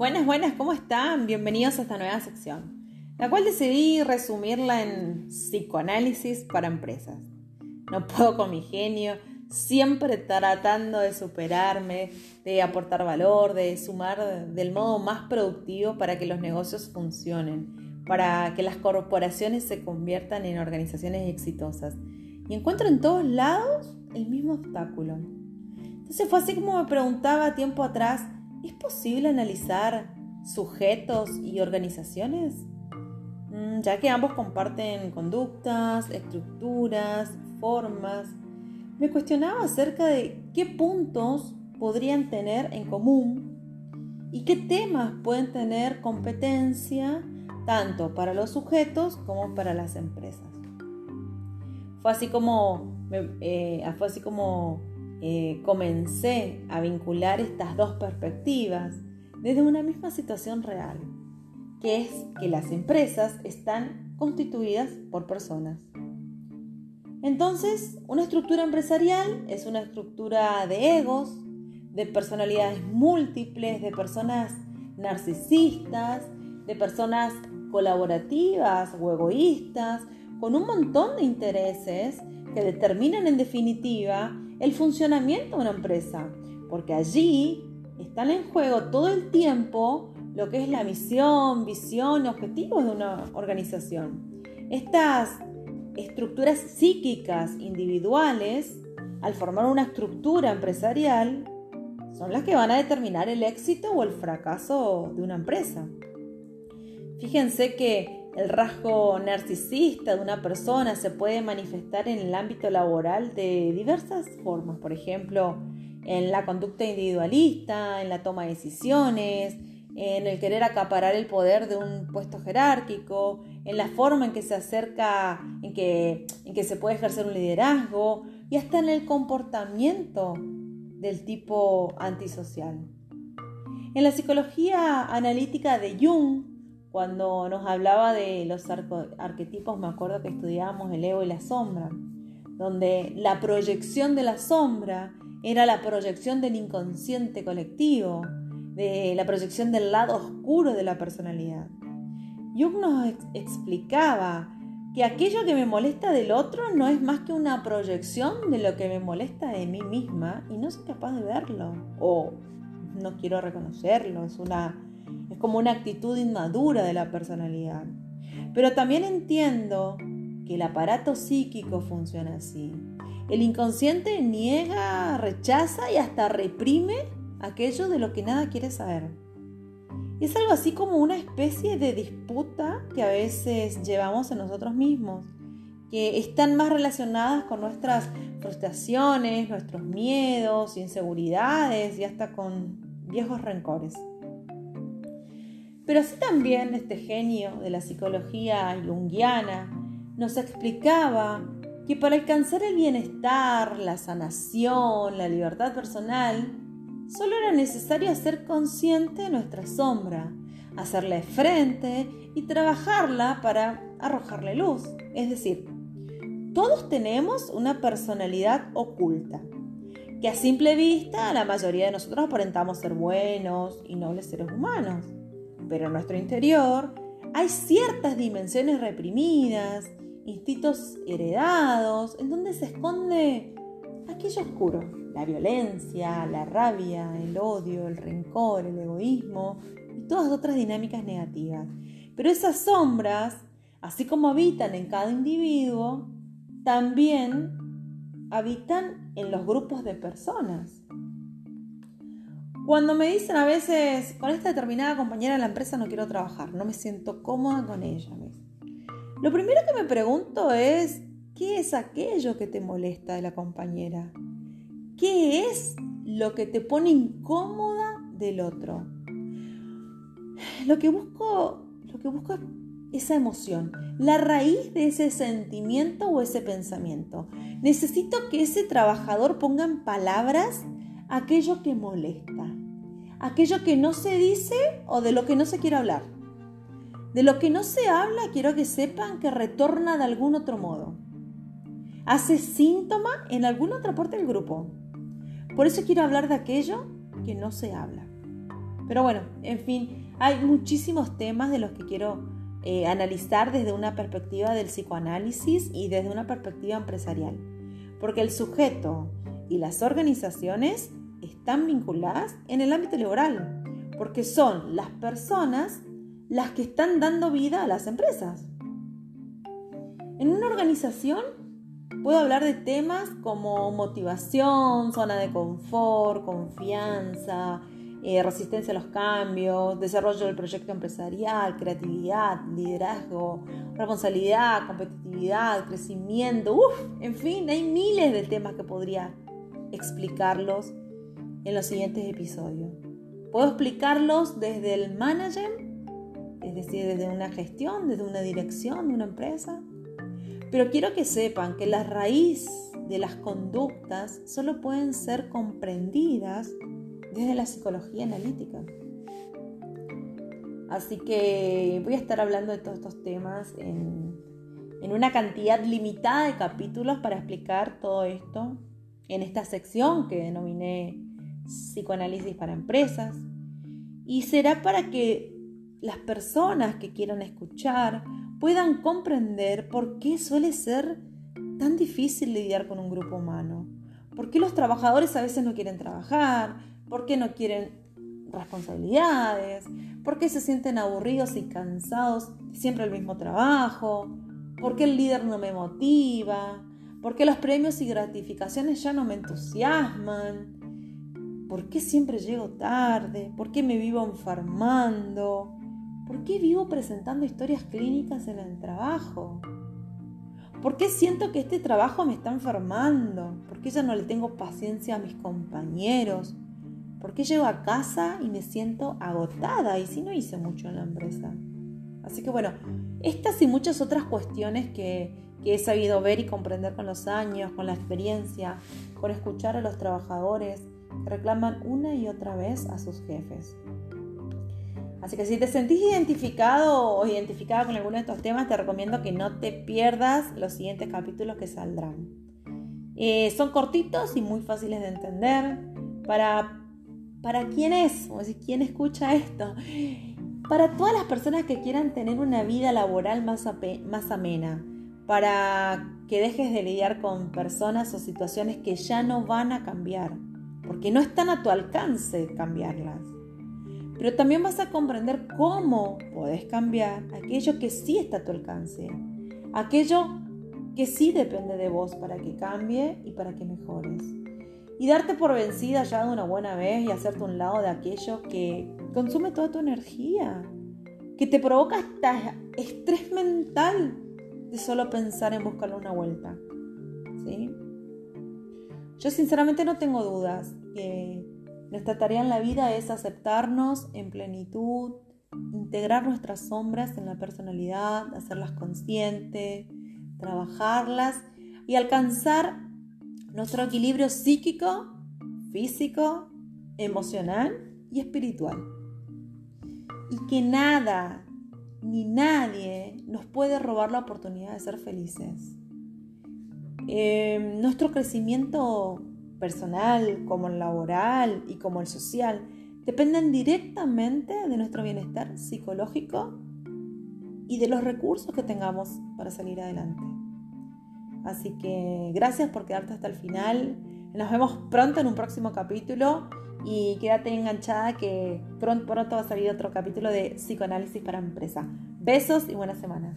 Buenas, buenas, ¿cómo están? Bienvenidos a esta nueva sección, la cual decidí resumirla en psicoanálisis para empresas. No puedo con mi genio, siempre tratando de superarme, de aportar valor, de sumar del modo más productivo para que los negocios funcionen, para que las corporaciones se conviertan en organizaciones exitosas. Y encuentro en todos lados el mismo obstáculo. Entonces fue así como me preguntaba tiempo atrás, ¿Es posible analizar sujetos y organizaciones? Mm, ya que ambos comparten conductas, estructuras, formas, me cuestionaba acerca de qué puntos podrían tener en común y qué temas pueden tener competencia tanto para los sujetos como para las empresas. Fue así como, eh, fue así como eh, comencé a vincular estas dos perspectivas desde una misma situación real, que es que las empresas están constituidas por personas. Entonces, una estructura empresarial es una estructura de egos, de personalidades múltiples, de personas narcisistas, de personas colaborativas o egoístas, con un montón de intereses que determinan en definitiva el funcionamiento de una empresa, porque allí están en juego todo el tiempo lo que es la misión, visión, objetivos de una organización. Estas estructuras psíquicas individuales, al formar una estructura empresarial, son las que van a determinar el éxito o el fracaso de una empresa. Fíjense que el rasgo narcisista de una persona se puede manifestar en el ámbito laboral de diversas formas, por ejemplo, en la conducta individualista, en la toma de decisiones, en el querer acaparar el poder de un puesto jerárquico, en la forma en que se acerca, en que, se puede ejercer un liderazgo y hasta en el comportamiento del tipo antisocial. En la psicología analítica de Jung, cuando nos hablaba de los arquetipos, me acuerdo que estudiábamos el ego y la sombra, donde la proyección de la sombra era la proyección del inconsciente colectivo, de la proyección del lado oscuro de la personalidad. Jung nos explicaba que aquello que me molesta del otro no es más que una proyección de lo que me molesta de mí misma y no soy capaz de verlo o no quiero reconocerlo, es una es como una actitud inmadura de la personalidad. Pero también entiendo que el aparato psíquico funciona así. El inconsciente niega, rechaza y hasta reprime aquello de lo que nada quiere saber. Es algo así como una especie de disputa que a veces llevamos en nosotros mismos, que están más relacionadas con nuestras frustraciones, nuestros miedos, inseguridades y hasta con viejos rencores. Pero así también este genio de la psicología junguiana nos explicaba que para alcanzar el bienestar, la sanación, la libertad personal, solo era necesario ser consciente de nuestra sombra, hacerle frente y trabajarla para arrojarle luz. Es decir, todos tenemos una personalidad oculta, que a simple vista la mayoría de nosotros aparentamos ser buenos y nobles seres humanos pero en nuestro interior hay ciertas dimensiones reprimidas, instintos heredados, en donde se esconde aquello oscuro, la violencia, la rabia, el odio, el rencor, el egoísmo y todas otras dinámicas negativas. Pero esas sombras, así como habitan en cada individuo, también habitan en los grupos de personas. Cuando me dicen a veces, con esta determinada compañera de la empresa no quiero trabajar, no me siento cómoda con ella. Lo primero que me pregunto es, ¿qué es aquello que te molesta de la compañera? ¿Qué es lo que te pone incómoda del otro? Lo que busco, lo que busco es esa emoción, la raíz de ese sentimiento o ese pensamiento. Necesito que ese trabajador ponga en palabras aquello que molesta, aquello que no se dice o de lo que no se quiere hablar. De lo que no se habla quiero que sepan que retorna de algún otro modo. Hace síntoma en alguna otra parte del grupo. Por eso quiero hablar de aquello que no se habla. Pero bueno, en fin, hay muchísimos temas de los que quiero eh, analizar desde una perspectiva del psicoanálisis y desde una perspectiva empresarial. Porque el sujeto y las organizaciones están vinculadas en el ámbito laboral, porque son las personas las que están dando vida a las empresas. En una organización puedo hablar de temas como motivación, zona de confort, confianza, eh, resistencia a los cambios, desarrollo del proyecto empresarial, creatividad, liderazgo, responsabilidad, competitividad, crecimiento, uff, en fin, hay miles de temas que podría explicarlos en los siguientes episodios. Puedo explicarlos desde el management, es decir, desde una gestión, desde una dirección de una empresa, pero quiero que sepan que la raíz de las conductas solo pueden ser comprendidas desde la psicología analítica. Así que voy a estar hablando de todos estos temas en, una cantidad limitada de capítulos para explicar todo esto en esta sección que denominé psicoanálisis para empresas. Y será para que las personas que quieran escuchar puedan comprender por qué suele ser tan difícil lidiar con un grupo humano. ¿Por qué los trabajadores a veces no quieren trabajar? ¿Por qué no quieren responsabilidades? ¿Por qué se sienten aburridos y cansados siempre el mismo trabajo? ¿Por qué el líder no me motiva? ¿Por qué los premios y gratificaciones ya no me entusiasman? ¿Por qué siempre llego tarde? ¿Por qué me vivo enfermando? ¿Por qué vivo presentando historias clínicas en el trabajo? ¿Por qué siento que este trabajo me está enfermando? ¿Por qué ya no le tengo paciencia a mis compañeros? ¿Por qué llego a casa y me siento agotada y si no hice mucho en la empresa? Así que bueno, estas y muchas otras cuestiones que, he sabido ver y comprender con los años, con la experiencia, con escuchar a los trabajadores reclaman una y otra vez a sus jefes. Así que si te sentís identificado o identificada con alguno de estos temas, te recomiendo que no te pierdas los siguientes capítulos que saldrán. Eh, son cortitos y muy fáciles de entender. Para ¿Para quién es? ¿quién escucha esto? Para todas las personas que quieran tener una vida laboral más, más amena, para que dejes de lidiar con personas o situaciones que ya no van a cambiar, porque no están a tu alcance cambiarlas. Pero también vas a comprender cómo podés cambiar aquello que sí está a tu alcance, aquello que sí depende de vos para que cambie y para que mejores y darte por vencida ya de una buena vez y hacerte un lado de aquello que consume toda tu energía, que te provoca hasta estrés mental de solo pensar en buscarle una vuelta. ¿Sí? Yo sinceramente no tengo dudas que nuestra tarea en la vida es aceptarnos en plenitud, integrar nuestras sombras en la personalidad, hacerlas conscientes, trabajarlas y alcanzar nuestro equilibrio psíquico, físico, emocional y espiritual. Y que nada ni nadie nos puede robar la oportunidad de ser felices. Em, nuestro crecimiento personal, como el laboral y como el social, dependen directamente de nuestro bienestar psicológico y de los recursos que tengamos para salir adelante. Así que gracias por quedarte hasta el final. Nos vemos pronto en un próximo capítulo y quédate enganchada que pronto, pronto va a salir otro capítulo de psicoanálisis para empresa. Besos y buena semana.